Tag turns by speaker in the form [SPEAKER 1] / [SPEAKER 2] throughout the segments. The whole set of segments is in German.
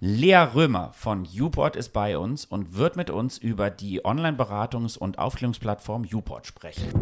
[SPEAKER 1] Lea Römer von Uport ist bei uns und wird mit uns über die Online-Beratungs- und Aufklärungsplattform Uport sprechen.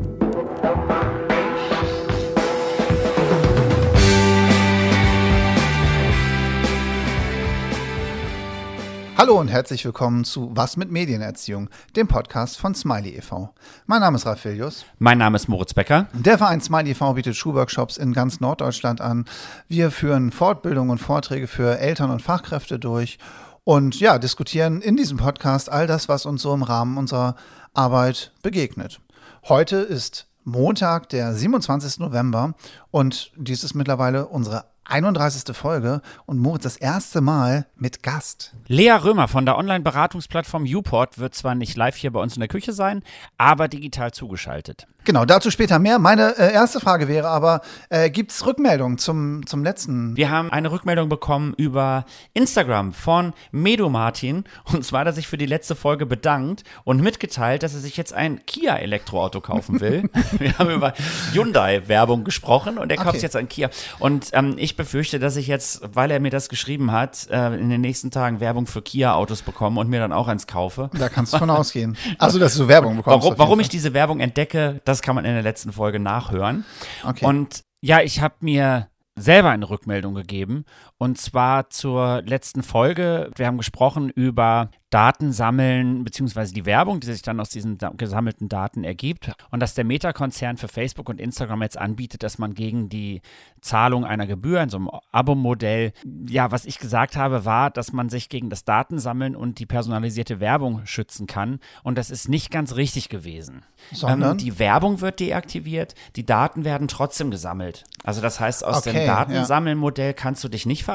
[SPEAKER 2] Hallo und herzlich willkommen zu Was mit Medienerziehung, dem Podcast von Smiley e.V. Mein Name ist Raffelius.
[SPEAKER 1] Mein Name ist Moritz Becker.
[SPEAKER 2] Der Verein Smiley e.V. bietet Schulworkshops in ganz Norddeutschland an. Wir führen Fortbildungen und Vorträge für Eltern und Fachkräfte durch und ja, diskutieren in diesem Podcast all das, was uns so im Rahmen unserer Arbeit begegnet. Heute ist Montag, der 27. November und dies ist mittlerweile unsere 31. Folge und Moritz das erste Mal mit Gast.
[SPEAKER 1] Lea Römer von der Online-Beratungsplattform Uport wird zwar nicht live hier bei uns in der Küche sein, aber digital zugeschaltet.
[SPEAKER 2] Genau, dazu später mehr. Meine äh, erste Frage wäre aber, äh, gibt es Rückmeldungen zum, zum letzten?
[SPEAKER 1] Wir haben eine Rückmeldung bekommen über Instagram von Medo Martin. Und zwar hat er sich für die letzte Folge bedankt und mitgeteilt, dass er sich jetzt ein Kia-Elektroauto kaufen will. Wir haben über Hyundai-Werbung gesprochen und er kauft
[SPEAKER 2] Okay.
[SPEAKER 1] jetzt ein Kia. Und ähm, ich befürchte, dass ich jetzt, weil er mir das geschrieben hat, äh, in den nächsten Tagen Werbung für Kia-Autos bekomme und mir dann auch eins kaufe.
[SPEAKER 2] Da kannst du von ausgehen. Also, dass du Werbung bekommst.
[SPEAKER 1] Warum, warum ich diese Werbung entdecke, das kann man in der letzten Folge nachhören.
[SPEAKER 2] Okay.
[SPEAKER 1] Und ja, ich habe mir selber eine Rückmeldung gegeben und zwar zur letzten Folge. Wir haben gesprochen über Daten sammeln beziehungsweise die Werbung, die sich dann aus diesen gesammelten Daten ergibt und dass der Meta-Konzern für Facebook und Instagram jetzt anbietet, dass man gegen die Zahlung einer Gebühr in so einem Abo-Modell, ja, was ich gesagt habe, war, dass man sich gegen das Datensammeln und die personalisierte Werbung schützen kann und das ist nicht ganz richtig gewesen.
[SPEAKER 2] Sondern?
[SPEAKER 1] Ähm, die Werbung wird deaktiviert, die Daten werden trotzdem gesammelt. Also das heißt, aus
[SPEAKER 2] Okay,
[SPEAKER 1] dem
[SPEAKER 2] ja.
[SPEAKER 1] Datensammelmodell kannst du dich nicht verabschieden.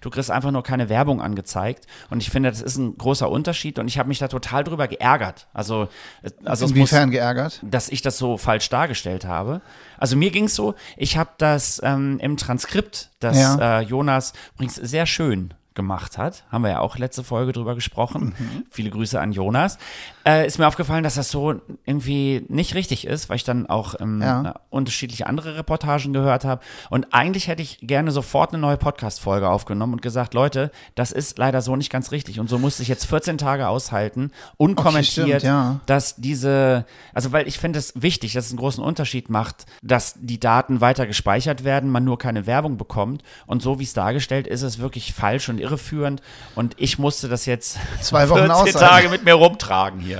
[SPEAKER 1] Du kriegst einfach nur keine Werbung angezeigt. Und ich finde, das ist ein großer Unterschied und ich habe mich da total drüber geärgert. Also, äh, also es muss,
[SPEAKER 2] Inwiefern geärgert?
[SPEAKER 1] dass ich das so falsch dargestellt habe. Also mir ging es so, ich habe das ähm, im Transkript, das
[SPEAKER 2] Ja.
[SPEAKER 1] äh, Jonas übrigens sehr schön gemacht hat, haben wir ja auch letzte Folge drüber gesprochen.
[SPEAKER 2] Mhm.
[SPEAKER 1] Viele Grüße an Jonas. Äh, ist mir aufgefallen, dass das so irgendwie nicht richtig ist, weil ich dann auch ähm,
[SPEAKER 2] Ja.
[SPEAKER 1] unterschiedliche andere Reportagen gehört habe. Und eigentlich hätte ich gerne sofort eine neue Podcast-Folge aufgenommen und gesagt, Leute, das ist leider so nicht ganz richtig. Und so musste ich jetzt 14 Tage aushalten, unkommentiert,
[SPEAKER 2] stimmt, ja.
[SPEAKER 1] dass diese, also weil ich finde es wichtig, dass es einen großen Unterschied macht, dass die Daten weiter gespeichert werden, man nur keine Werbung bekommt. Und so wie es dargestellt ist, ist es wirklich falsch und irreführend. Und ich musste das jetzt
[SPEAKER 2] Zwei Wochen
[SPEAKER 1] 14
[SPEAKER 2] aushalten.
[SPEAKER 1] Tage mit mir rumtragen hier.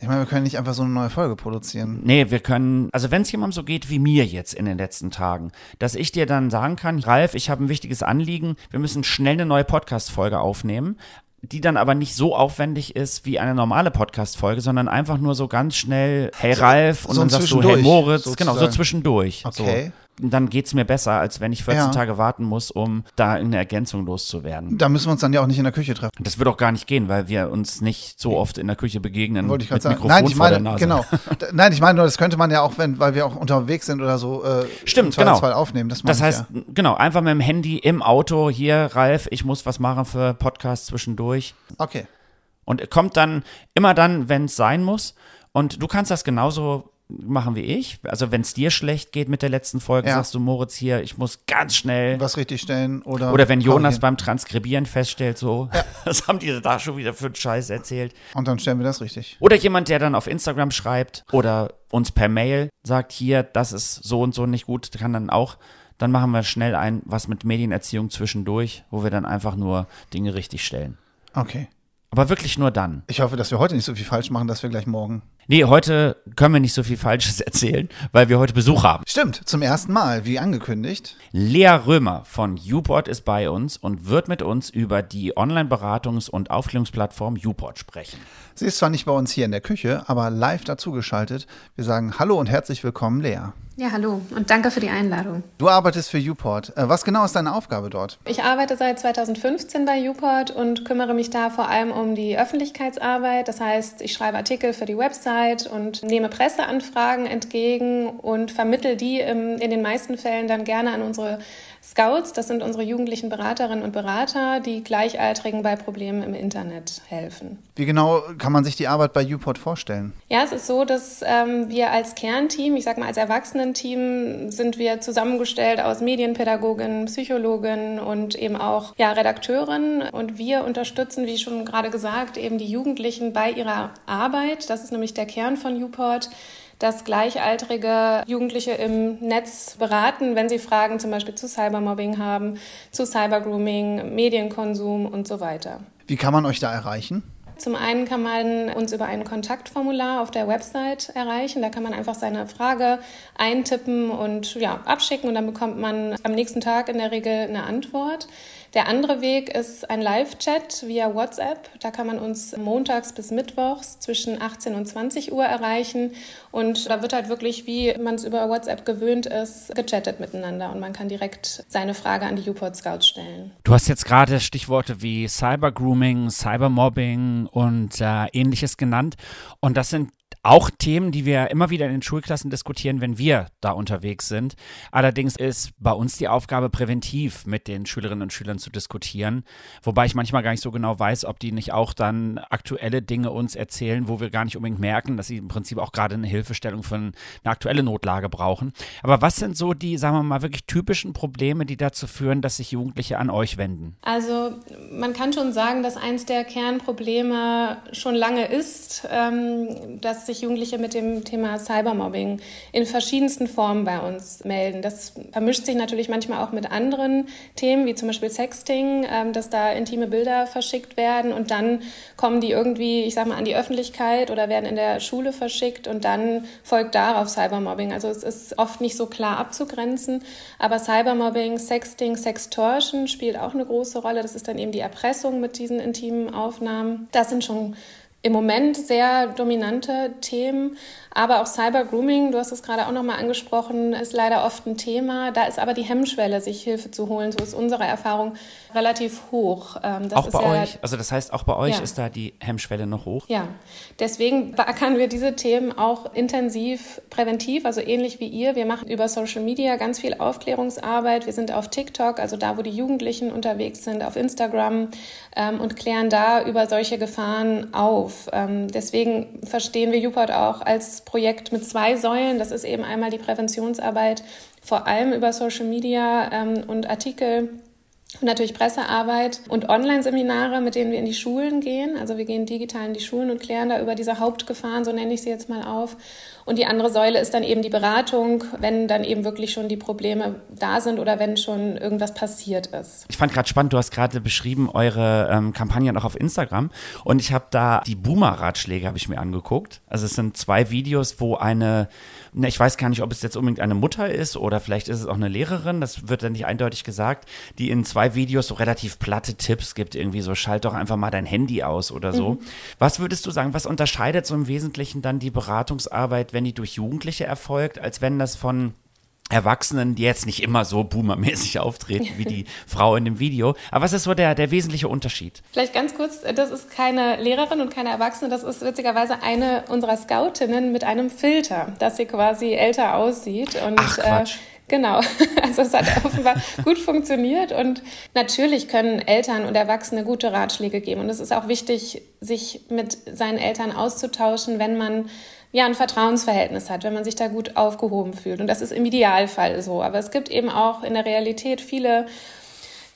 [SPEAKER 2] Ich meine, wir können nicht einfach so eine neue Folge produzieren.
[SPEAKER 1] Nee, wir können, also wenn es jemandem so geht wie mir jetzt in den letzten Tagen, dass ich dir dann sagen kann, Ralf, ich habe ein wichtiges Anliegen, wir müssen schnell eine neue Podcast-Folge aufnehmen, die dann aber nicht so aufwendig ist wie eine normale Podcast-Folge, sondern einfach nur so ganz schnell, hey Ralf, und
[SPEAKER 2] so
[SPEAKER 1] dann sagst du, hey Moritz,
[SPEAKER 2] sozusagen.
[SPEAKER 1] genau, so zwischendurch.
[SPEAKER 2] Okay.
[SPEAKER 1] So. Dann geht es mir besser, als wenn ich 14
[SPEAKER 2] Ja.
[SPEAKER 1] Tage warten muss, um da eine Ergänzung loszuwerden.
[SPEAKER 2] Da müssen wir uns dann ja auch nicht in der Küche treffen.
[SPEAKER 1] Das wird auch gar nicht gehen, weil wir uns nicht so oft in der Küche begegnen
[SPEAKER 2] Wollte ich gerade sagen.
[SPEAKER 1] Mikrofon
[SPEAKER 2] Nein, ich meine,
[SPEAKER 1] Nase.
[SPEAKER 2] genau. Nein, ich meine nur, das könnte man ja auch, wenn, weil wir auch unterwegs sind oder so, äh,
[SPEAKER 1] Stimmt, genau.
[SPEAKER 2] aufnehmen. Das,
[SPEAKER 1] Das heißt,
[SPEAKER 2] ja.
[SPEAKER 1] genau, einfach mit dem Handy im Auto, hier, Ralf, ich muss was machen für Podcast zwischendurch.
[SPEAKER 2] Okay.
[SPEAKER 1] Und kommt dann immer dann, wenn es sein muss. Und du kannst das genauso machen wie ich. Also wenn es dir schlecht geht mit der letzten Folge,
[SPEAKER 2] Ja.
[SPEAKER 1] sagst du, Moritz, hier, ich muss ganz schnell.
[SPEAKER 2] Was richtig stellen oder.
[SPEAKER 1] Oder wenn Jonas
[SPEAKER 2] korrigieren.
[SPEAKER 1] beim Transkribieren feststellt, so, was haben die da schon wieder für einen Scheiß erzählt?
[SPEAKER 2] Und dann stellen wir das richtig.
[SPEAKER 1] Oder jemand, der dann auf Instagram schreibt oder uns per Mail sagt, hier, das ist so und so nicht gut, kann dann auch, dann machen wir schnell ein, was mit Medienerziehung zwischendurch, wo wir dann einfach nur Dinge richtig stellen.
[SPEAKER 2] Okay.
[SPEAKER 1] Aber wirklich nur dann.
[SPEAKER 2] Ich hoffe, dass wir heute nicht so viel falsch machen, dass wir gleich morgen.
[SPEAKER 1] Nee, heute können wir nicht so viel Falsches erzählen, weil wir heute Besuch haben.
[SPEAKER 2] Stimmt, zum ersten Mal, wie angekündigt.
[SPEAKER 1] Lea Römer von Uport ist bei uns und wird mit uns über die Online-Beratungs- und Aufklärungsplattform Uport sprechen.
[SPEAKER 2] Sie ist zwar nicht bei uns hier in der Küche, aber live dazugeschaltet. Wir sagen Hallo und herzlich willkommen, Lea.
[SPEAKER 3] Ja, hallo und danke für die Einladung.
[SPEAKER 2] Du arbeitest für Uport. Äh, Was genau ist deine Aufgabe dort?
[SPEAKER 3] Ich arbeite seit 2015 bei Uport und kümmere mich da vor allem um die Öffentlichkeitsarbeit. Das heißt, ich schreibe Artikel für die Website und nehme Presseanfragen entgegen und vermittel die in den meisten Fällen dann gerne an unsere Scouts, das sind unsere jugendlichen Beraterinnen und Berater, die Gleichaltrigen bei Problemen im Internet helfen.
[SPEAKER 2] Wie genau kann man sich die Arbeit bei UPort vorstellen?
[SPEAKER 3] Ja, es ist so, dass ähm, wir als Kernteam, ich sage mal als Erwachsenenteam, sind wir zusammengestellt aus Medienpädagoginnen, Psychologinnen und eben auch ja, Redakteurinnen. Und wir unterstützen, wie schon gerade gesagt, eben die Jugendlichen bei ihrer Arbeit. Das ist nämlich der Kern von UPort dass gleichaltrige Jugendliche im Netz beraten, wenn sie Fragen zum Beispiel zu Cybermobbing haben, zu Cybergrooming, Medienkonsum und so weiter.
[SPEAKER 2] Wie kann man euch da erreichen?
[SPEAKER 3] Zum einen kann man uns über ein Kontaktformular auf der Website erreichen. Da kann man einfach seine Frage eintippen und ja, abschicken und dann bekommt man am nächsten Tag in der Regel eine Antwort. Der andere Weg ist ein Live-Chat via WhatsApp. Da kann man uns montags bis mittwochs zwischen 18 und 20 Uhr erreichen. Und da wird halt wirklich, wie man es über WhatsApp gewöhnt ist, gechattet miteinander. Und man kann direkt seine Frage an die UPort Scouts stellen.
[SPEAKER 1] Du hast jetzt gerade Stichworte wie Cybergrooming, Cybermobbing und äh, ähnliches genannt. Und das sind auch Themen, die wir immer wieder in den Schulklassen diskutieren, wenn wir da unterwegs sind. Allerdings ist bei uns die Aufgabe, präventiv mit den Schülerinnen und Schülern zu diskutieren. Wobei ich manchmal gar nicht so genau weiß, ob die nicht auch dann aktuelle Dinge uns erzählen, wo wir gar nicht unbedingt merken, dass sie im Prinzip auch gerade eine Hilfestellung für eine aktuelle Notlage brauchen. Aber was sind so die, sagen wir mal, wirklich typischen Probleme, die dazu führen, dass sich Jugendliche an euch wenden?
[SPEAKER 3] Also man kann schon sagen, dass eins der Kernprobleme schon lange ist, ähm, dass sich Jugendliche mit dem Thema Cybermobbing in verschiedensten Formen bei uns melden. Das vermischt sich natürlich manchmal auch mit anderen Themen, wie zum Beispiel Sexting, ähm, dass da intime Bilder verschickt werden und dann kommen die irgendwie, ich sag mal, an die Öffentlichkeit oder werden in der Schule verschickt und dann folgt darauf Cybermobbing. Also es ist oft nicht so klar abzugrenzen, aber Cybermobbing, Sexting, Sextortion spielt auch eine große Rolle. Das ist dann eben die Erpressung mit diesen intimen Aufnahmen. Das sind schon im Moment sehr dominante Themen. Aber auch Cyber-Grooming, du hast es gerade auch nochmal angesprochen, ist leider oft ein Thema. Da ist aber die Hemmschwelle, sich Hilfe zu holen, so ist unsere Erfahrung, relativ hoch.
[SPEAKER 1] Ähm, auch bei ja, euch? Also das heißt, auch bei euch ja. ist da die Hemmschwelle noch hoch?
[SPEAKER 3] Ja, deswegen beackern wir diese Themen auch intensiv präventiv, also ähnlich wie ihr. Wir machen über Social Media ganz viel Aufklärungsarbeit. Wir sind auf TikTok, also da, wo die Jugendlichen unterwegs sind, auf Instagram ähm, und klären da über solche Gefahren auf. Ähm, deswegen verstehen wir Juport auch als Projekt mit zwei Säulen. Das ist eben einmal die Präventionsarbeit, vor allem über Social Media ähm, und Artikel und natürlich Pressearbeit und Online-Seminare, mit denen wir in die Schulen gehen. Also wir gehen digital in die Schulen und klären da über diese Hauptgefahren, so nenne ich sie jetzt mal auf. Und die andere Säule ist dann eben die Beratung, wenn dann eben wirklich schon die Probleme da sind oder wenn schon irgendwas passiert ist.
[SPEAKER 1] Ich fand gerade spannend, du hast gerade beschrieben, eure ähm, Kampagnen auch auf Instagram. Und ich habe da die Boomer-Ratschläge, habe ich mir angeguckt. Also es sind zwei Videos, wo eine, ne, ich weiß gar nicht, ob es jetzt unbedingt eine Mutter ist oder vielleicht ist es auch eine Lehrerin, das wird dann nicht eindeutig gesagt, die in zwei Videos so relativ platte Tipps gibt, irgendwie so, schalt doch einfach mal dein Handy aus oder so. Mhm. Was würdest du sagen, was unterscheidet so im Wesentlichen dann die Beratungsarbeit, wenn die durch Jugendliche erfolgt, als wenn das von Erwachsenen, die jetzt nicht immer so boomermäßig auftreten wie die Frau in dem Video. Aber was ist so der, der wesentliche Unterschied?
[SPEAKER 3] Vielleicht ganz kurz, das ist keine Lehrerin und keine Erwachsene, das ist witzigerweise eine unserer Scoutinnen mit einem Filter, dass sie quasi älter aussieht. Und,
[SPEAKER 1] Ach, Quatsch. Äh,
[SPEAKER 3] Genau, also es hat offenbar gut funktioniert und natürlich können Eltern und Erwachsene gute Ratschläge geben und es ist auch wichtig, sich mit seinen Eltern auszutauschen, wenn man ja, ein Vertrauensverhältnis hat, wenn man sich da gut aufgehoben fühlt. Und das ist im Idealfall so. Aber es gibt eben auch in der Realität viele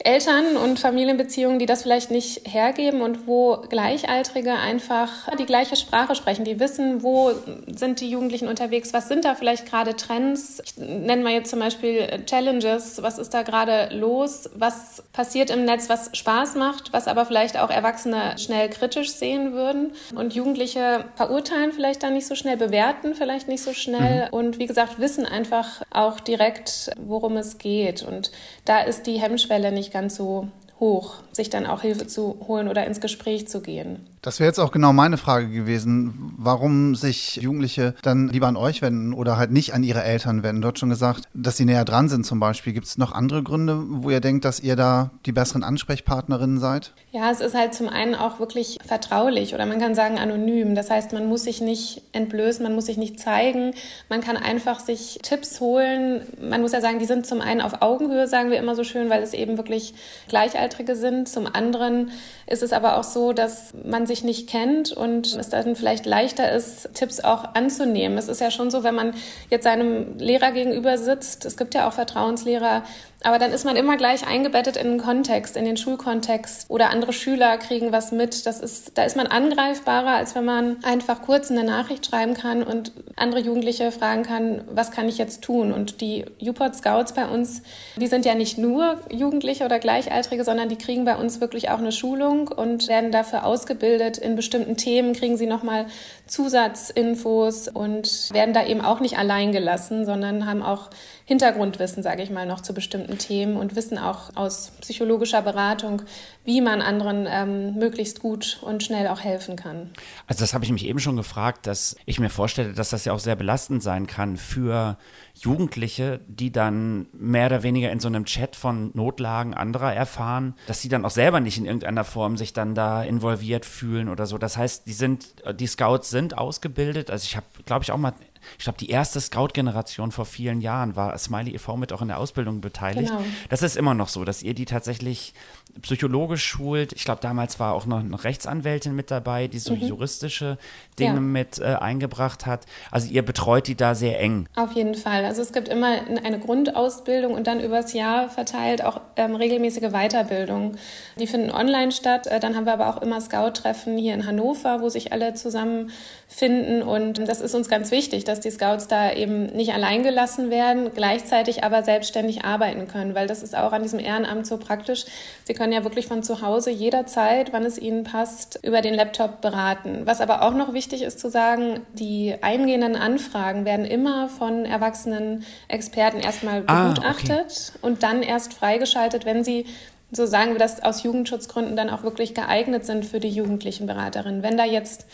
[SPEAKER 3] Eltern und Familienbeziehungen, die das vielleicht nicht hergeben und wo Gleichaltrige einfach die gleiche Sprache sprechen, die wissen, wo sind die Jugendlichen unterwegs, was sind da vielleicht gerade Trends. Ich nenne mal jetzt zum Beispiel Challenges, was ist da gerade los, was passiert im Netz, was Spaß macht, was aber vielleicht auch Erwachsene schnell kritisch sehen würden? Und Jugendliche verurteilen vielleicht dann nicht so schnell, bewerten vielleicht nicht so schnell. Mhm. und wie gesagt wissen einfach auch direkt, worum es geht. Und da ist die Hemmschwelle nicht ganz so hoch, sich dann auch Hilfe zu holen oder ins Gespräch zu gehen.
[SPEAKER 2] Das wäre jetzt auch genau meine Frage gewesen, warum sich Jugendliche dann lieber an euch wenden oder halt nicht an ihre Eltern wenden. Hast schon gesagt, dass sie näher dran sind zum Beispiel. Gibt es noch andere Gründe, wo ihr denkt, dass ihr da die besseren Ansprechpartnerinnen seid?
[SPEAKER 3] Ja, es ist halt zum einen auch wirklich vertraulich oder man kann sagen anonym. Das heißt, man muss sich nicht entblößen, man muss sich nicht zeigen. Man kann einfach sich Tipps holen. Man muss ja sagen, die sind zum einen auf Augenhöhe, sagen wir immer so schön, weil es eben wirklich Gleichaltrige sind. Zum anderen ist es aber auch so, dass man sich nicht kennt und es dann vielleicht leichter ist, Tipps auch anzunehmen. Es ist ja schon so, wenn man jetzt seinem Lehrer gegenüber sitzt, es gibt ja auch Vertrauenslehrer, aber dann ist man immer gleich eingebettet in den Kontext, in den Schulkontext oder andere Schüler kriegen was mit. Das ist, da ist man angreifbarer, als wenn man einfach kurz eine Nachricht schreiben kann und andere Jugendliche fragen kann, was kann ich jetzt tun? Und die UPOT Scouts bei uns, die sind ja nicht nur Jugendliche oder Gleichaltrige, sondern die kriegen bei uns wirklich auch eine Schulung und werden dafür ausgebildet. In bestimmten Themen kriegen sie nochmal Zusatzinfos und werden da eben auch nicht allein gelassen, sondern haben auch Hintergrundwissen, sage ich mal, noch zu bestimmten Themen und wissen auch aus psychologischer Beratung, wie man anderen ähm, möglichst gut und schnell auch helfen kann.
[SPEAKER 1] Also das habe ich mich eben schon gefragt, dass ich mir vorstelle, dass das ja auch sehr belastend sein kann für Jugendliche, die dann mehr oder weniger in so einem Chat von Notlagen anderer erfahren, dass sie dann auch selber nicht in irgendeiner Form sich dann da involviert fühlen oder so. Das heißt, die sind, die Scouts sind ausgebildet. Also ich habe, glaube ich, auch mal ich glaube, die erste Scout-Generation vor vielen Jahren war Smiley e.V. mit auch in der Ausbildung beteiligt. Genau. Das ist immer noch so, dass ihr die tatsächlich psychologisch schult. Ich glaube, damals war auch noch eine Rechtsanwältin mit dabei, die so mhm. juristische Dinge ja. mit äh, eingebracht hat. Also ihr betreut die da sehr eng.
[SPEAKER 3] Auf jeden Fall. Also es gibt immer eine Grundausbildung und dann übers Jahr verteilt auch ähm, regelmäßige Weiterbildung. Die finden online statt. Äh, dann haben wir aber auch immer Scout-Treffen hier in Hannover, wo sich alle zusammenfinden. Und das ist uns ganz wichtig, dass die Scouts da eben nicht allein gelassen werden, gleichzeitig aber selbstständig arbeiten können, weil das ist auch an diesem Ehrenamt so praktisch. Sie können ja wirklich von zu Hause jederzeit, wann es ihnen passt, über den Laptop beraten. Was aber auch noch wichtig ist zu sagen, die eingehenden Anfragen werden immer von erwachsenen Experten erstmal begutachtet ah, okay. und dann erst freigeschaltet, wenn sie so sagen wir das aus Jugendschutzgründen dann auch wirklich geeignet sind für die jugendlichen Beraterinnen. Wenn da jetzt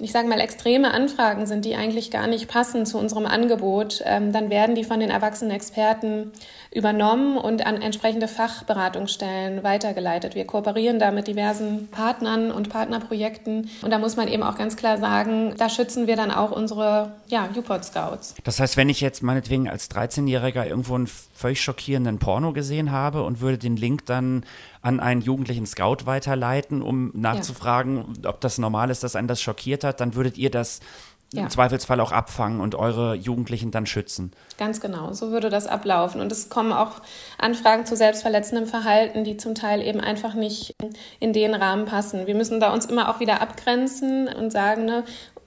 [SPEAKER 3] ich sage mal, extreme Anfragen sind, die eigentlich gar nicht passen zu unserem Angebot, ähm, dann werden die von den erwachsenen Experten übernommen und an entsprechende Fachberatungsstellen weitergeleitet. Wir kooperieren da mit diversen Partnern und Partnerprojekten und da muss man eben auch ganz klar sagen, da schützen wir dann auch unsere ja, UPOT Scouts.
[SPEAKER 1] Das heißt, wenn ich jetzt meinetwegen als 13-Jähriger irgendwo einen völlig schockierenden Porno gesehen habe und würde den Link dann an einen jugendlichen Scout weiterleiten, um nachzufragen, ja. ob das normal ist, dass einen das schockiert hat, dann würdet ihr das ja. im Zweifelsfall auch abfangen und eure Jugendlichen dann schützen.
[SPEAKER 3] Ganz genau, so würde das ablaufen. Und es kommen auch Anfragen zu selbstverletzendem Verhalten, die zum Teil eben einfach nicht in den Rahmen passen. Wir müssen da uns immer auch wieder abgrenzen und sagen, ne,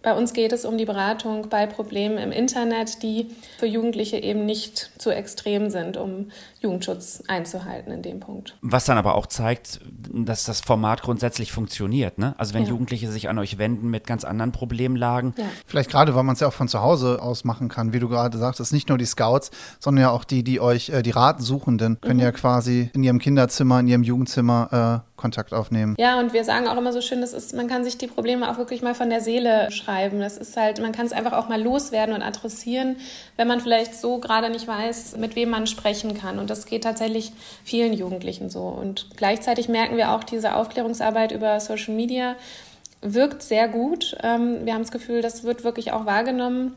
[SPEAKER 3] bei uns geht es um die Beratung bei Problemen im Internet, die für Jugendliche eben nicht zu extrem sind, um Jugendschutz einzuhalten in dem Punkt.
[SPEAKER 1] Was dann aber auch zeigt, dass das Format grundsätzlich funktioniert. Ne? Also wenn ja. Jugendliche sich an euch wenden mit ganz anderen Problemlagen.
[SPEAKER 2] Ja. Vielleicht gerade, weil man es ja auch von zu Hause aus machen kann, wie du gerade sagtest, nicht nur die Scouts, sondern ja auch die, die euch, äh, die Ratsuchenden, können mhm. ja quasi in ihrem Kinderzimmer, in ihrem Jugendzimmer äh, Kontakt aufnehmen.
[SPEAKER 3] Ja, und wir sagen auch immer so schön, das ist, man kann sich die Probleme auch wirklich mal von der Seele schreiben. Das ist halt, man kann es einfach auch mal loswerden und adressieren, wenn man vielleicht so gerade nicht weiß, mit wem man sprechen kann. Und das geht tatsächlich vielen Jugendlichen so. Und gleichzeitig merken wir auch, diese Aufklärungsarbeit über Social Media wirkt sehr gut. Ähm, wir haben das Gefühl, das wird wirklich auch wahrgenommen.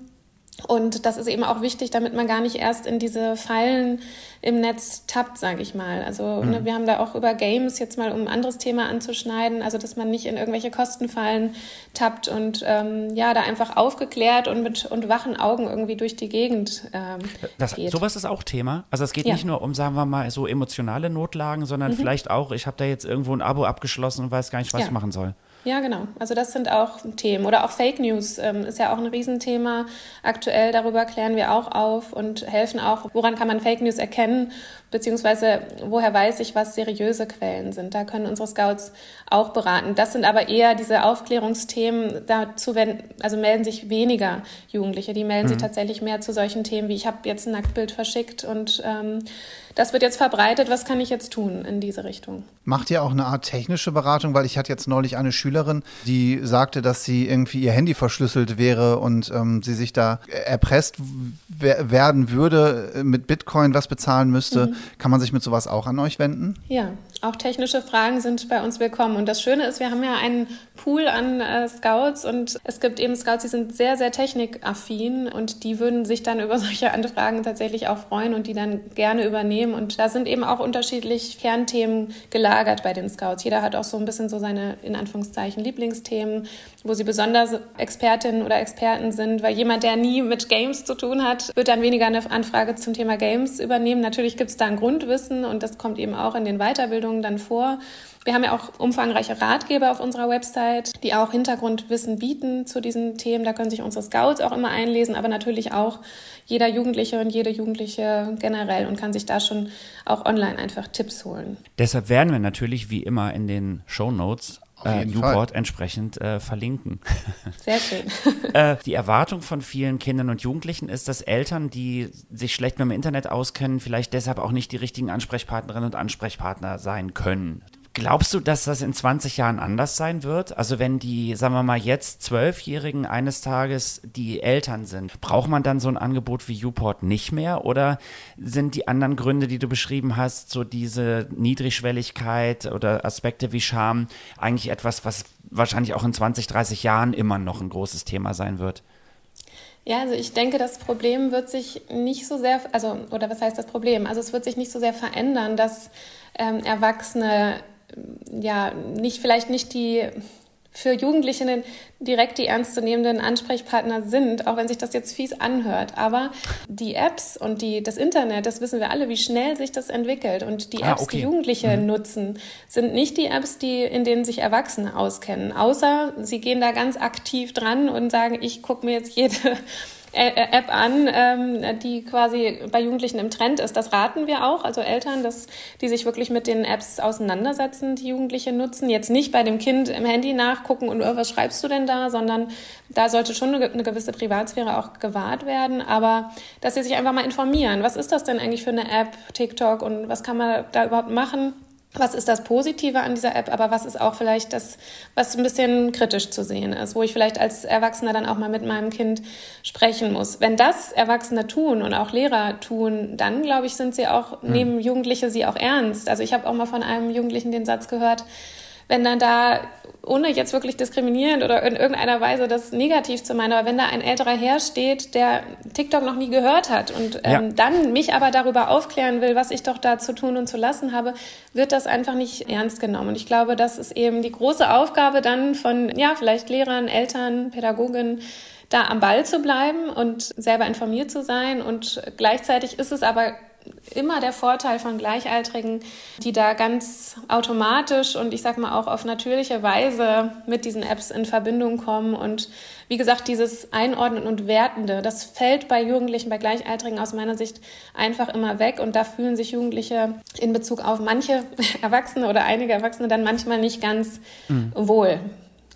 [SPEAKER 3] Und das ist eben auch wichtig, damit man gar nicht erst in diese Fallen im Netz tappt, sage ich mal. Also mhm. ne, wir haben da auch über Games jetzt mal, um ein anderes Thema anzuschneiden, also dass man nicht in irgendwelche Kostenfallen tappt und ähm, ja, da einfach aufgeklärt und mit und wachen Augen irgendwie durch die Gegend ähm,
[SPEAKER 1] das, geht. Sowas ist auch Thema. Also es geht ja. nicht nur um, sagen wir mal, so emotionale Notlagen, sondern mhm. vielleicht auch, ich habe da jetzt irgendwo ein Abo abgeschlossen und weiß gar nicht, was ja. ich machen soll.
[SPEAKER 3] Ja, genau. Also das sind auch Themen. Oder auch Fake News ähm, ist ja auch ein Riesenthema. Aktuell darüber klären wir auch auf und helfen auch, woran kann man Fake News erkennen, beziehungsweise woher weiß ich, was seriöse Quellen sind. Da können unsere Scouts auch beraten. Das sind aber eher diese Aufklärungsthemen. Dazu werden, also melden sich weniger Jugendliche. Die melden mhm. sich tatsächlich mehr zu solchen Themen wie ich habe jetzt ein Nacktbild verschickt und ähm, das wird jetzt verbreitet. Was kann ich jetzt tun in diese Richtung?
[SPEAKER 2] Macht ihr auch eine Art technische Beratung? Weil ich hatte jetzt neulich eine Schülerin, Schülerin, die sagte, dass sie irgendwie ihr Handy verschlüsselt wäre und ähm, sie sich da erpresst werden würde, mit Bitcoin was bezahlen müsste. Mhm. Kann man sich mit sowas auch an euch wenden?
[SPEAKER 3] Ja, auch technische Fragen sind bei uns willkommen. Und das Schöne ist, wir haben ja einen Pool an äh, Scouts und es gibt eben Scouts, die sind sehr, sehr technikaffin und die würden sich dann über solche Anfragen tatsächlich auch freuen und die dann gerne übernehmen. Und da sind eben auch unterschiedlich Kernthemen gelagert bei den Scouts. Jeder hat auch so ein bisschen so seine, in Anführungszeichen, Lieblingsthemen, wo sie besonders Expertinnen oder Experten sind, weil jemand, der nie mit Games zu tun hat, wird dann weniger eine Anfrage zum Thema Games übernehmen. Natürlich gibt es da ein Grundwissen und das kommt eben auch in den Weiterbildungen dann vor. Wir haben ja auch umfangreiche Ratgeber auf unserer Website, die auch Hintergrundwissen bieten zu diesen Themen. Da können sich unsere Scouts auch immer einlesen, aber natürlich auch jeder Jugendliche und jede Jugendliche generell und kann sich da schon auch online einfach Tipps holen.
[SPEAKER 1] Deshalb werden wir natürlich wie immer in den Show Notes äh, Newport entsprechend äh, verlinken.
[SPEAKER 3] Sehr schön.
[SPEAKER 1] äh, die Erwartung von vielen Kindern und Jugendlichen ist, dass Eltern, die sich schlecht mit dem Internet auskennen, vielleicht deshalb auch nicht die richtigen Ansprechpartnerinnen und Ansprechpartner sein können. Glaubst du, dass das in 20 Jahren anders sein wird? Also wenn die, sagen wir mal, jetzt Zwölfjährigen eines Tages die Eltern sind, braucht man dann so ein Angebot wie Uport nicht mehr? Oder sind die anderen Gründe, die du beschrieben hast, so diese Niedrigschwelligkeit oder Aspekte wie Scham, eigentlich etwas, was wahrscheinlich auch in 20, 30 Jahren immer noch ein großes Thema sein wird?
[SPEAKER 3] Ja, also ich denke, das Problem wird sich nicht so sehr, also, oder was heißt das Problem? Also es wird sich nicht so sehr verändern, dass ähm, Erwachsene ja, nicht, vielleicht nicht die für Jugendliche direkt die ernstzunehmenden Ansprechpartner sind, auch wenn sich das jetzt fies anhört. Aber die Apps und die, das Internet, das wissen wir alle, wie schnell sich das entwickelt. Und die ah, Apps, okay. die Jugendliche mhm. nutzen, sind nicht die Apps, die, in denen sich Erwachsene auskennen. Außer sie gehen da ganz aktiv dran und sagen, ich gucke mir jetzt jede App an, ähm, die quasi bei Jugendlichen im Trend ist. Das raten wir auch, also Eltern, dass die sich wirklich mit den Apps auseinandersetzen, die Jugendliche nutzen. Jetzt nicht bei dem Kind im Handy nachgucken und oh, was schreibst du denn da, sondern da sollte schon eine gewisse Privatsphäre auch gewahrt werden. Aber dass sie sich einfach mal informieren, was ist das denn eigentlich für eine App, TikTok und was kann man da überhaupt machen? Was ist das Positive an dieser App, aber was ist auch vielleicht das, was ein bisschen kritisch zu sehen ist, wo ich vielleicht als Erwachsener dann auch mal mit meinem Kind sprechen muss. Wenn das Erwachsene tun und auch Lehrer tun, dann glaube ich, sind sie auch, hm. nehmen Jugendliche sie auch ernst. Also ich habe auch mal von einem Jugendlichen den Satz gehört, wenn dann da, ohne jetzt wirklich diskriminierend oder in irgendeiner Weise das negativ zu meinen, aber wenn da ein älterer Herr steht, der TikTok noch nie gehört hat und ähm, ja. dann mich aber darüber aufklären will, was ich doch da zu tun und zu lassen habe, wird das einfach nicht ernst genommen. Und ich glaube, das ist eben die große Aufgabe dann von, ja, vielleicht Lehrern, Eltern, Pädagogen, da am Ball zu bleiben und selber informiert zu sein. Und gleichzeitig ist es aber immer der Vorteil von Gleichaltrigen, die da ganz automatisch und ich sag mal auch auf natürliche Weise mit diesen Apps in Verbindung kommen. Und wie gesagt, dieses Einordnen und Wertende, das fällt bei Jugendlichen, bei Gleichaltrigen aus meiner Sicht einfach immer weg. Und da fühlen sich Jugendliche in Bezug auf manche Erwachsene oder einige Erwachsene dann manchmal nicht ganz mhm. wohl.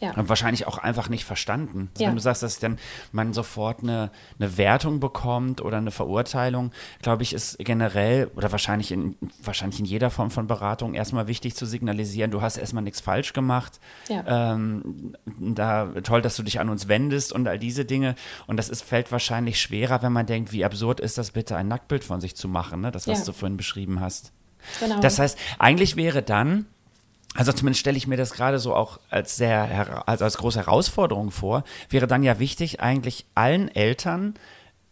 [SPEAKER 1] Ja. Und wahrscheinlich auch einfach nicht verstanden. Also ja. Wenn du sagst, dass dann man sofort eine, eine Wertung bekommt oder eine Verurteilung, glaube ich, ist generell oder wahrscheinlich in, wahrscheinlich in jeder Form von Beratung erstmal wichtig zu signalisieren, du hast erstmal nichts falsch gemacht. Ja. Ähm, da, toll, dass du dich an uns wendest und all diese Dinge. Und das ist, fällt wahrscheinlich schwerer, wenn man denkt, wie absurd ist das bitte, ein Nacktbild von sich zu machen, ne? das, was du vorhin beschrieben hast. Genau. Das heißt, eigentlich wäre dann also zumindest stelle ich mir das gerade so auch als sehr, also als große Herausforderung vor, wäre dann ja wichtig, eigentlich allen Eltern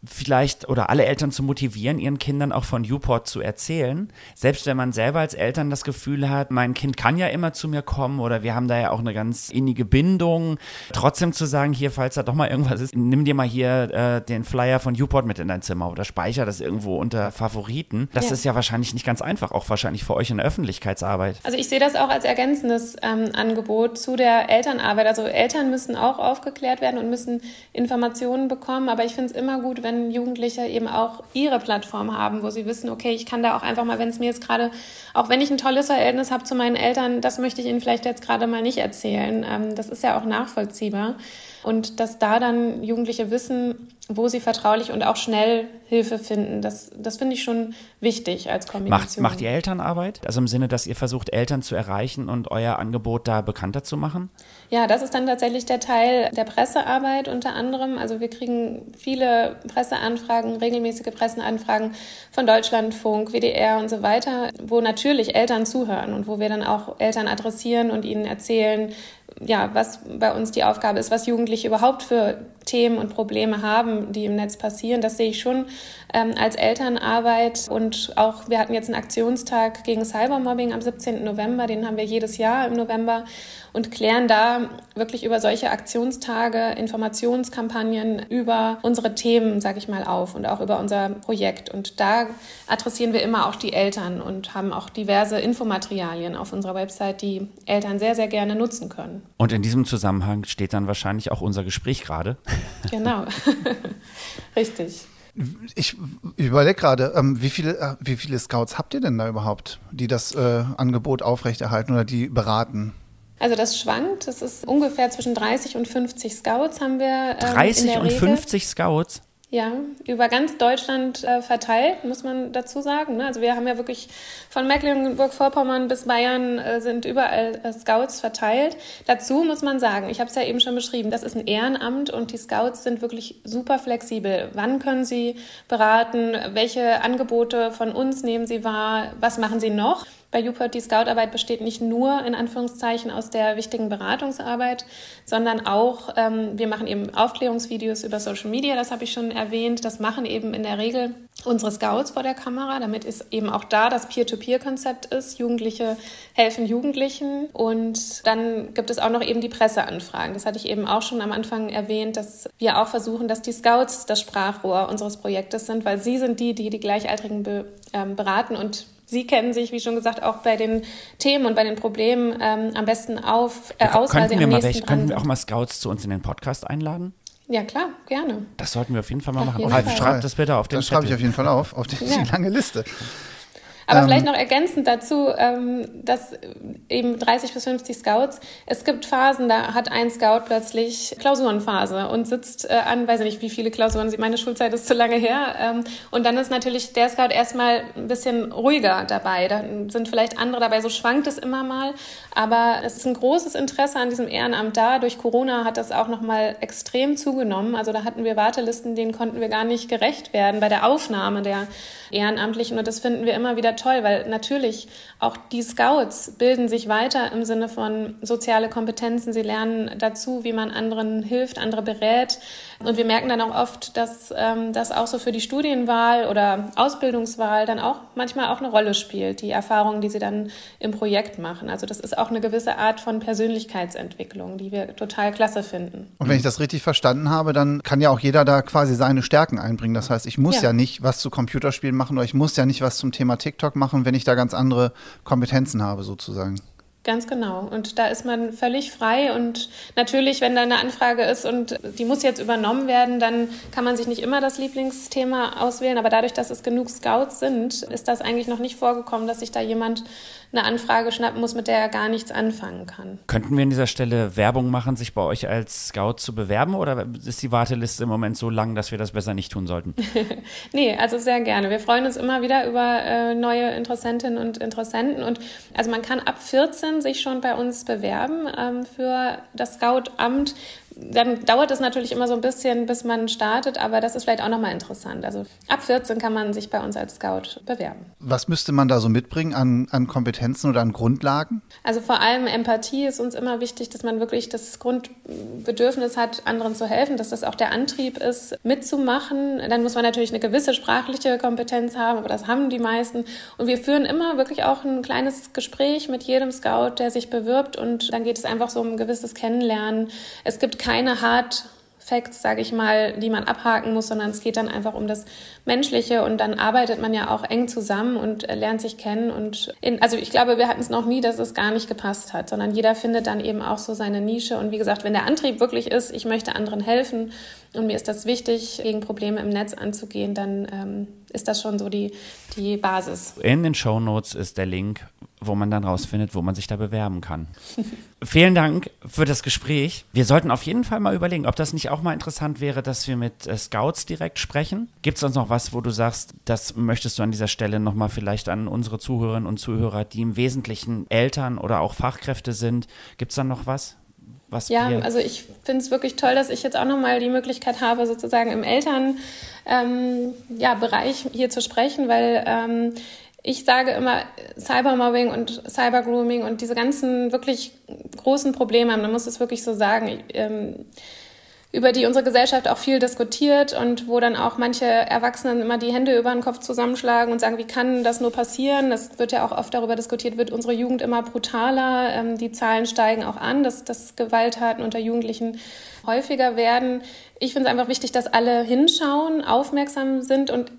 [SPEAKER 1] vielleicht oder alle Eltern zu motivieren, ihren Kindern auch von Newport zu erzählen. Selbst wenn man selber als Eltern das Gefühl hat, mein Kind kann ja immer zu mir kommen oder wir haben da ja auch eine ganz innige Bindung. Trotzdem zu sagen, hier, falls da doch mal irgendwas ist, nimm dir mal hier äh, den Flyer von Newport mit in dein Zimmer oder speicher das irgendwo unter Favoriten. Das ja. ist ja wahrscheinlich nicht ganz einfach, auch wahrscheinlich für euch in der Öffentlichkeitsarbeit.
[SPEAKER 3] Also ich sehe das auch als ergänzendes ähm, Angebot zu der Elternarbeit. Also Eltern müssen auch aufgeklärt werden und müssen Informationen bekommen, aber ich finde es immer gut, wenn wenn Jugendliche eben auch ihre Plattform haben, wo sie wissen, okay, ich kann da auch einfach mal, wenn es mir jetzt gerade, auch wenn ich ein tolles Verhältnis habe zu meinen Eltern, das möchte ich ihnen vielleicht jetzt gerade mal nicht erzählen. Ähm, das ist ja auch nachvollziehbar. Und dass da dann Jugendliche wissen, wo sie vertraulich und auch schnell Hilfe finden. Das, das finde ich schon wichtig als Kombination.
[SPEAKER 1] Macht, macht ihr Elternarbeit? Also im Sinne, dass ihr versucht, Eltern zu erreichen und euer Angebot da bekannter zu machen?
[SPEAKER 3] Ja, das ist dann tatsächlich der Teil der Pressearbeit unter anderem. Also wir kriegen viele Presseanfragen, regelmäßige Presseanfragen von Deutschlandfunk, WDR und so weiter, wo natürlich Eltern zuhören und wo wir dann auch Eltern adressieren und ihnen erzählen, ja, was bei uns die Aufgabe ist, was Jugendliche überhaupt für Themen und Probleme haben, die im Netz passieren. Das sehe ich schon ähm, als Elternarbeit. Und auch, wir hatten jetzt einen Aktionstag gegen Cybermobbing am 17. November, den haben wir jedes Jahr im November und klären da wirklich über solche Aktionstage, Informationskampagnen über unsere Themen, sage ich mal, auf und auch über unser Projekt. Und da adressieren wir immer auch die Eltern und haben auch diverse Infomaterialien auf unserer Website, die Eltern sehr, sehr gerne nutzen können.
[SPEAKER 1] Und in diesem Zusammenhang steht dann wahrscheinlich auch unser Gespräch gerade.
[SPEAKER 3] Genau, richtig.
[SPEAKER 2] Ich überlege gerade, ähm, wie, viele, äh, wie viele Scouts habt ihr denn da überhaupt, die das äh, Angebot aufrechterhalten oder die beraten?
[SPEAKER 3] Also das schwankt. Das ist ungefähr zwischen 30 und 50 Scouts haben wir.
[SPEAKER 1] Ähm, 30 und 50 Scouts?
[SPEAKER 3] Ja, über ganz Deutschland äh, verteilt, muss man dazu sagen. Ne? Also wir haben ja wirklich von Mecklenburg-Vorpommern bis Bayern äh, sind überall äh, Scouts verteilt. Dazu muss man sagen, ich habe es ja eben schon beschrieben, das ist ein Ehrenamt und die Scouts sind wirklich super flexibel. Wann können sie beraten? Welche Angebote von uns nehmen sie wahr? Was machen sie noch? Bei UPOT die Scoutarbeit besteht nicht nur in Anführungszeichen aus der wichtigen Beratungsarbeit, sondern auch, ähm, wir machen eben Aufklärungsvideos über Social Media, das habe ich schon erwähnt. Das machen eben in der Regel unsere Scouts vor der Kamera, damit es eben auch da das Peer-to-Peer-Konzept ist. Jugendliche helfen Jugendlichen. Und dann gibt es auch noch eben die Presseanfragen. Das hatte ich eben auch schon am Anfang erwähnt, dass wir auch versuchen, dass die Scouts das Sprachrohr unseres Projektes sind, weil sie sind die, die die Gleichaltrigen be, ähm, beraten und Sie kennen sich, wie schon gesagt, auch bei den Themen und bei den Problemen ähm, am besten auf,
[SPEAKER 1] äh, aus, könnten wir mal welche, Könnten wir auch mal Scouts zu uns in den Podcast einladen?
[SPEAKER 3] Ja, klar, gerne.
[SPEAKER 1] Das sollten wir auf jeden Fall mal auf machen. Fall. Schreibt das bitte auf den
[SPEAKER 2] Das schreibe ich auf jeden Fall auf, auf die, ja. die lange Liste.
[SPEAKER 3] Aber ähm, vielleicht noch ergänzend dazu, ähm, dass eben 30 bis 50 Scouts, es gibt Phasen, da hat ein Scout plötzlich Klausurenphase und sitzt äh, an, weiß ich nicht, wie viele Klausuren, meine Schulzeit ist zu lange her. Ähm, und dann ist natürlich der Scout erstmal ein bisschen ruhiger dabei. Da sind vielleicht andere dabei, so schwankt es immer mal. Aber es ist ein großes Interesse an diesem Ehrenamt da. Durch Corona hat das auch nochmal extrem zugenommen. Also da hatten wir Wartelisten, denen konnten wir gar nicht gerecht werden bei der Aufnahme der Ehrenamtlichen. Und das finden wir immer wieder toll, weil natürlich auch die Scouts bilden sich weiter im Sinne von soziale Kompetenzen. Sie lernen dazu, wie man anderen hilft, andere berät. Und wir merken dann auch oft, dass ähm, das auch so für die Studienwahl oder Ausbildungswahl dann auch manchmal auch eine Rolle spielt, die Erfahrungen, die sie dann im Projekt machen. Also das ist auch eine gewisse Art von Persönlichkeitsentwicklung, die wir total klasse finden.
[SPEAKER 2] Und wenn ich das richtig verstanden habe, dann kann ja auch jeder da quasi seine Stärken einbringen. Das heißt, ich muss ja, ja nicht was zu Computerspielen machen oder ich muss ja nicht was zum Thema TikTok machen, wenn ich da ganz andere Kompetenzen habe sozusagen.
[SPEAKER 3] Ganz genau. Und da ist man völlig frei. Und natürlich, wenn da eine Anfrage ist und die muss jetzt übernommen werden, dann kann man sich nicht immer das Lieblingsthema auswählen. Aber dadurch, dass es genug Scouts sind, ist das eigentlich noch nicht vorgekommen, dass sich da jemand eine Anfrage schnappen muss, mit der er gar nichts anfangen kann.
[SPEAKER 1] Könnten wir an dieser Stelle Werbung machen, sich bei euch als Scout zu bewerben oder ist die Warteliste im Moment so lang, dass wir das besser nicht tun sollten?
[SPEAKER 3] nee, also sehr gerne. Wir freuen uns immer wieder über äh, neue Interessentinnen und Interessenten und also man kann ab 14 sich schon bei uns bewerben ähm, für das Scout-Amt dann dauert es natürlich immer so ein bisschen, bis man startet, aber das ist vielleicht auch nochmal interessant. Also ab 14 kann man sich bei uns als Scout bewerben.
[SPEAKER 2] Was müsste man da so mitbringen an, an Kompetenzen oder an Grundlagen?
[SPEAKER 3] Also vor allem Empathie ist uns immer wichtig, dass man wirklich das Grundbedürfnis hat, anderen zu helfen, dass das auch der Antrieb ist, mitzumachen. Dann muss man natürlich eine gewisse sprachliche Kompetenz haben, aber das haben die meisten. Und wir führen immer wirklich auch ein kleines Gespräch mit jedem Scout, der sich bewirbt und dann geht es einfach so um ein gewisses Kennenlernen. Es gibt keine Hard Facts, sage ich mal, die man abhaken muss, sondern es geht dann einfach um das Menschliche und dann arbeitet man ja auch eng zusammen und äh, lernt sich kennen und in, also ich glaube, wir hatten es noch nie, dass es gar nicht gepasst hat, sondern jeder findet dann eben auch so seine Nische und wie gesagt, wenn der Antrieb wirklich ist, ich möchte anderen helfen und mir ist das wichtig, gegen Probleme im Netz anzugehen, dann ähm, ist das schon so die, die Basis.
[SPEAKER 1] In den Show Notes ist der Link, wo man dann rausfindet, wo man sich da bewerben kann. Vielen Dank für das Gespräch. Wir sollten auf jeden Fall mal überlegen, ob das nicht auch mal interessant wäre, dass wir mit äh, Scouts direkt sprechen. Gibt es sonst noch was, wo du sagst, das möchtest du an dieser Stelle nochmal vielleicht an unsere Zuhörerinnen und Zuhörer, die im Wesentlichen Eltern oder auch Fachkräfte sind, gibt es dann noch was?
[SPEAKER 3] Was ja, also ich finde es wirklich toll, dass ich jetzt auch nochmal die Möglichkeit habe, sozusagen im Elternbereich ähm, ja, hier zu sprechen, weil ähm, ich sage immer, Cybermobbing und Cybergrooming und diese ganzen wirklich großen Probleme, man muss es wirklich so sagen, ähm, über die unsere Gesellschaft auch viel diskutiert und wo dann auch manche Erwachsenen immer die Hände über den Kopf zusammenschlagen und sagen, wie kann das nur passieren? Das wird ja auch oft darüber diskutiert, wird unsere Jugend immer brutaler? Ähm, die Zahlen steigen auch an, dass, dass Gewalttaten unter Jugendlichen häufiger werden. Ich finde es einfach wichtig, dass alle hinschauen, aufmerksam sind und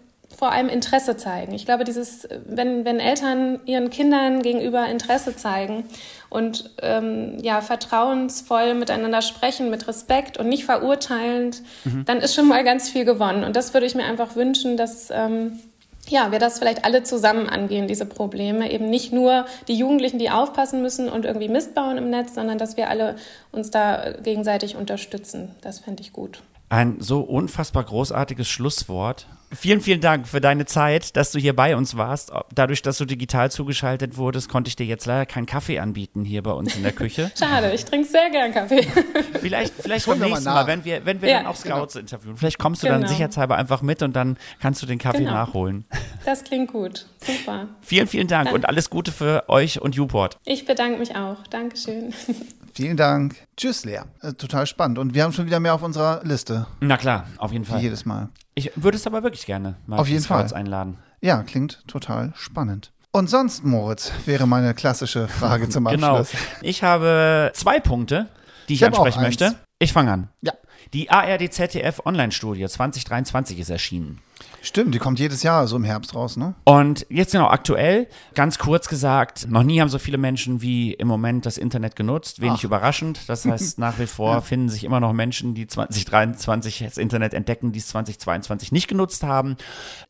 [SPEAKER 3] vor allem Interesse zeigen. Ich glaube, dieses, wenn, wenn Eltern ihren Kindern gegenüber Interesse zeigen und ähm, ja, vertrauensvoll miteinander sprechen, mit Respekt und nicht verurteilend, mhm. dann ist schon mal ganz viel gewonnen. Und das würde ich mir einfach wünschen, dass ähm, ja, wir das vielleicht alle zusammen angehen, diese Probleme. Eben nicht nur die Jugendlichen, die aufpassen müssen und irgendwie Mist bauen im Netz, sondern dass wir alle uns da gegenseitig unterstützen. Das fände ich gut.
[SPEAKER 1] Ein so unfassbar großartiges Schlusswort. Vielen, vielen Dank für deine Zeit, dass du hier bei uns warst. Dadurch, dass du digital zugeschaltet wurdest, konnte ich dir jetzt leider keinen Kaffee anbieten hier bei uns in der Küche.
[SPEAKER 3] Schade, ich trinke sehr gern Kaffee.
[SPEAKER 1] Vielleicht, vielleicht beim nächsten Mal, wenn wir, wenn wir ja, dann auch Scouts genau. interviewen. Vielleicht kommst du genau. dann sicherheitshalber einfach mit und dann kannst du den Kaffee genau. nachholen.
[SPEAKER 3] Das klingt gut. Super.
[SPEAKER 1] Vielen, vielen Dank dann. und alles Gute für euch und Uport.
[SPEAKER 3] Ich bedanke mich auch. Dankeschön.
[SPEAKER 2] Vielen Dank. Tschüss, Lea. Äh, total spannend. Und wir haben schon wieder mehr auf unserer Liste.
[SPEAKER 1] Na klar, auf jeden Fall.
[SPEAKER 2] Wie jedes Mal.
[SPEAKER 1] Ich würde es aber wirklich gerne mal
[SPEAKER 2] auf jeden Fall
[SPEAKER 1] einladen.
[SPEAKER 2] Ja, klingt total spannend. Und sonst, Moritz, wäre meine klassische Frage zum genau. Abschluss.
[SPEAKER 1] Genau. Ich habe zwei Punkte, die ich, ich ansprechen möchte. Ich fange an.
[SPEAKER 2] Ja.
[SPEAKER 1] Die ARD ZDF Online-Studie 2023 ist erschienen.
[SPEAKER 2] Stimmt, die kommt jedes Jahr so im Herbst raus, ne?
[SPEAKER 1] Und jetzt genau aktuell, ganz kurz gesagt, noch nie haben so viele Menschen wie im Moment das Internet genutzt. Wenig Ach. überraschend. Das heißt, nach wie vor ja. finden sich immer noch Menschen, die 2023 das Internet entdecken, die es 2022 nicht genutzt haben.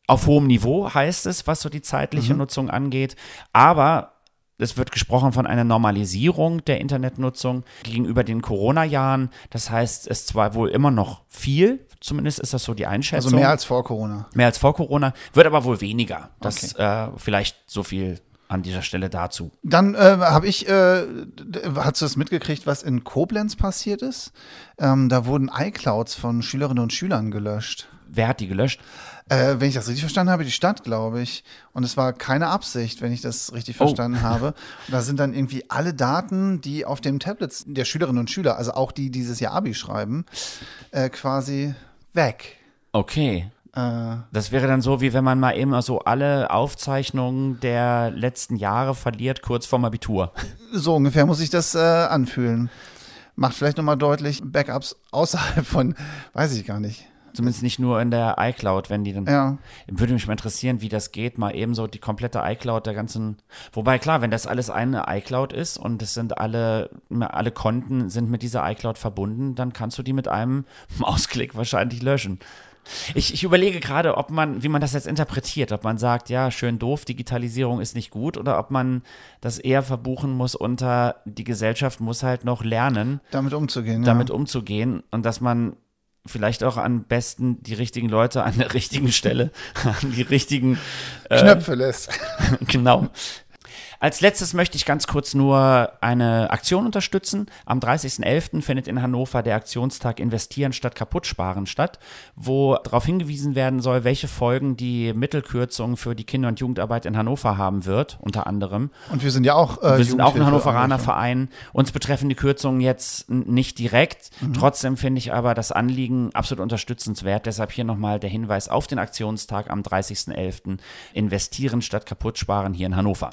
[SPEAKER 1] Auf hohem Niveau heißt es, was so die zeitliche mhm. Nutzung angeht. Aber es wird gesprochen von einer Normalisierung der Internetnutzung gegenüber den Corona-Jahren. Das heißt, es zwar wohl immer noch viel, zumindest ist das so die Einschätzung.
[SPEAKER 2] Also mehr als vor Corona.
[SPEAKER 1] Mehr als vor Corona, wird aber wohl weniger. Das okay. äh, vielleicht so viel an dieser Stelle dazu.
[SPEAKER 2] Dann äh, habe ich, äh, hast du das mitgekriegt, was in Koblenz passiert ist? Ähm, da wurden iClouds von Schülerinnen und Schülern gelöscht.
[SPEAKER 1] Wer hat die gelöscht?
[SPEAKER 2] Äh, wenn ich das richtig verstanden habe, die Stadt, glaube ich. Und es war keine Absicht, wenn ich das richtig oh. verstanden habe. Und da sind dann irgendwie alle Daten, die auf dem Tablets der Schülerinnen und Schüler, also auch die, die dieses Jahr Abi schreiben, äh, quasi weg.
[SPEAKER 1] Okay. Äh, das wäre dann so, wie wenn man mal eben so alle Aufzeichnungen der letzten Jahre verliert, kurz vorm Abitur.
[SPEAKER 2] So ungefähr muss ich das äh, anfühlen. Macht vielleicht nochmal deutlich, Backups außerhalb von, weiß ich gar nicht.
[SPEAKER 1] Zumindest nicht nur in der iCloud, wenn die dann.
[SPEAKER 2] Ja.
[SPEAKER 1] Würde mich mal interessieren, wie das geht, mal eben so die komplette iCloud der ganzen. Wobei klar, wenn das alles eine iCloud ist und es sind alle, alle Konten sind mit dieser iCloud verbunden, dann kannst du die mit einem Mausklick wahrscheinlich löschen. Ich, ich überlege gerade, ob man, wie man das jetzt interpretiert, ob man sagt, ja, schön doof, Digitalisierung ist nicht gut, oder ob man das eher verbuchen muss unter, die Gesellschaft muss halt noch lernen.
[SPEAKER 2] Damit umzugehen.
[SPEAKER 1] Damit ja. umzugehen und dass man vielleicht auch am besten die richtigen Leute an der richtigen Stelle, an die richtigen
[SPEAKER 2] äh, Knöpfe lässt.
[SPEAKER 1] genau. Als letztes möchte ich ganz kurz nur eine Aktion unterstützen. Am 30.11. findet in Hannover der Aktionstag Investieren statt Kaputtsparen statt, wo darauf hingewiesen werden soll, welche Folgen die Mittelkürzung für die Kinder- und Jugendarbeit in Hannover haben wird, unter anderem.
[SPEAKER 2] Und wir sind ja auch
[SPEAKER 1] äh, Wir sind auch ein Hannoveraner Verein. Uns betreffen die Kürzungen jetzt nicht direkt. Mhm. Trotzdem finde ich aber das Anliegen absolut unterstützenswert. Deshalb hier nochmal der Hinweis auf den Aktionstag am 30.11. Investieren statt Kaputtsparen hier in Hannover.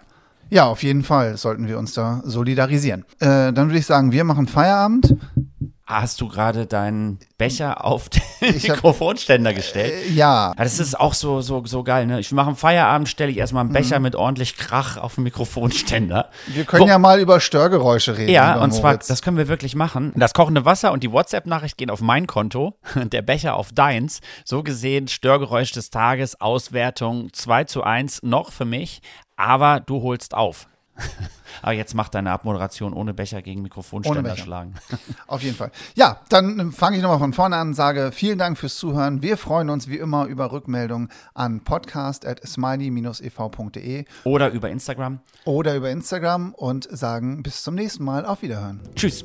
[SPEAKER 2] Ja, auf jeden Fall sollten wir uns da solidarisieren. Äh, dann würde ich sagen, wir machen Feierabend.
[SPEAKER 1] Hast du gerade deinen Becher auf den Mikrofonständer gestellt?
[SPEAKER 2] Äh, ja.
[SPEAKER 1] Das ist auch so, so, so geil, ne? Ich mache am Feierabend, stelle ich erstmal einen Becher mhm. mit ordentlich Krach auf den Mikrofonständer.
[SPEAKER 2] Wir können Wo, ja mal über Störgeräusche reden.
[SPEAKER 1] Ja, und zwar, das können wir wirklich machen. Das kochende Wasser und die WhatsApp-Nachricht gehen auf mein Konto, der Becher auf deins. So gesehen, Störgeräusch des Tages, Auswertung 2 zu 1 noch für mich, aber du holst auf. Aber jetzt mach deine Abmoderation ohne Becher gegen Mikrofonständer schlagen.
[SPEAKER 2] Auf jeden Fall. Ja, dann fange ich nochmal von vorne an, sage vielen Dank fürs Zuhören. Wir freuen uns wie immer über Rückmeldungen an podcast.smiley-ev.de
[SPEAKER 1] oder über Instagram.
[SPEAKER 2] Oder über Instagram und sagen bis zum nächsten Mal. Auf Wiederhören.
[SPEAKER 1] Tschüss.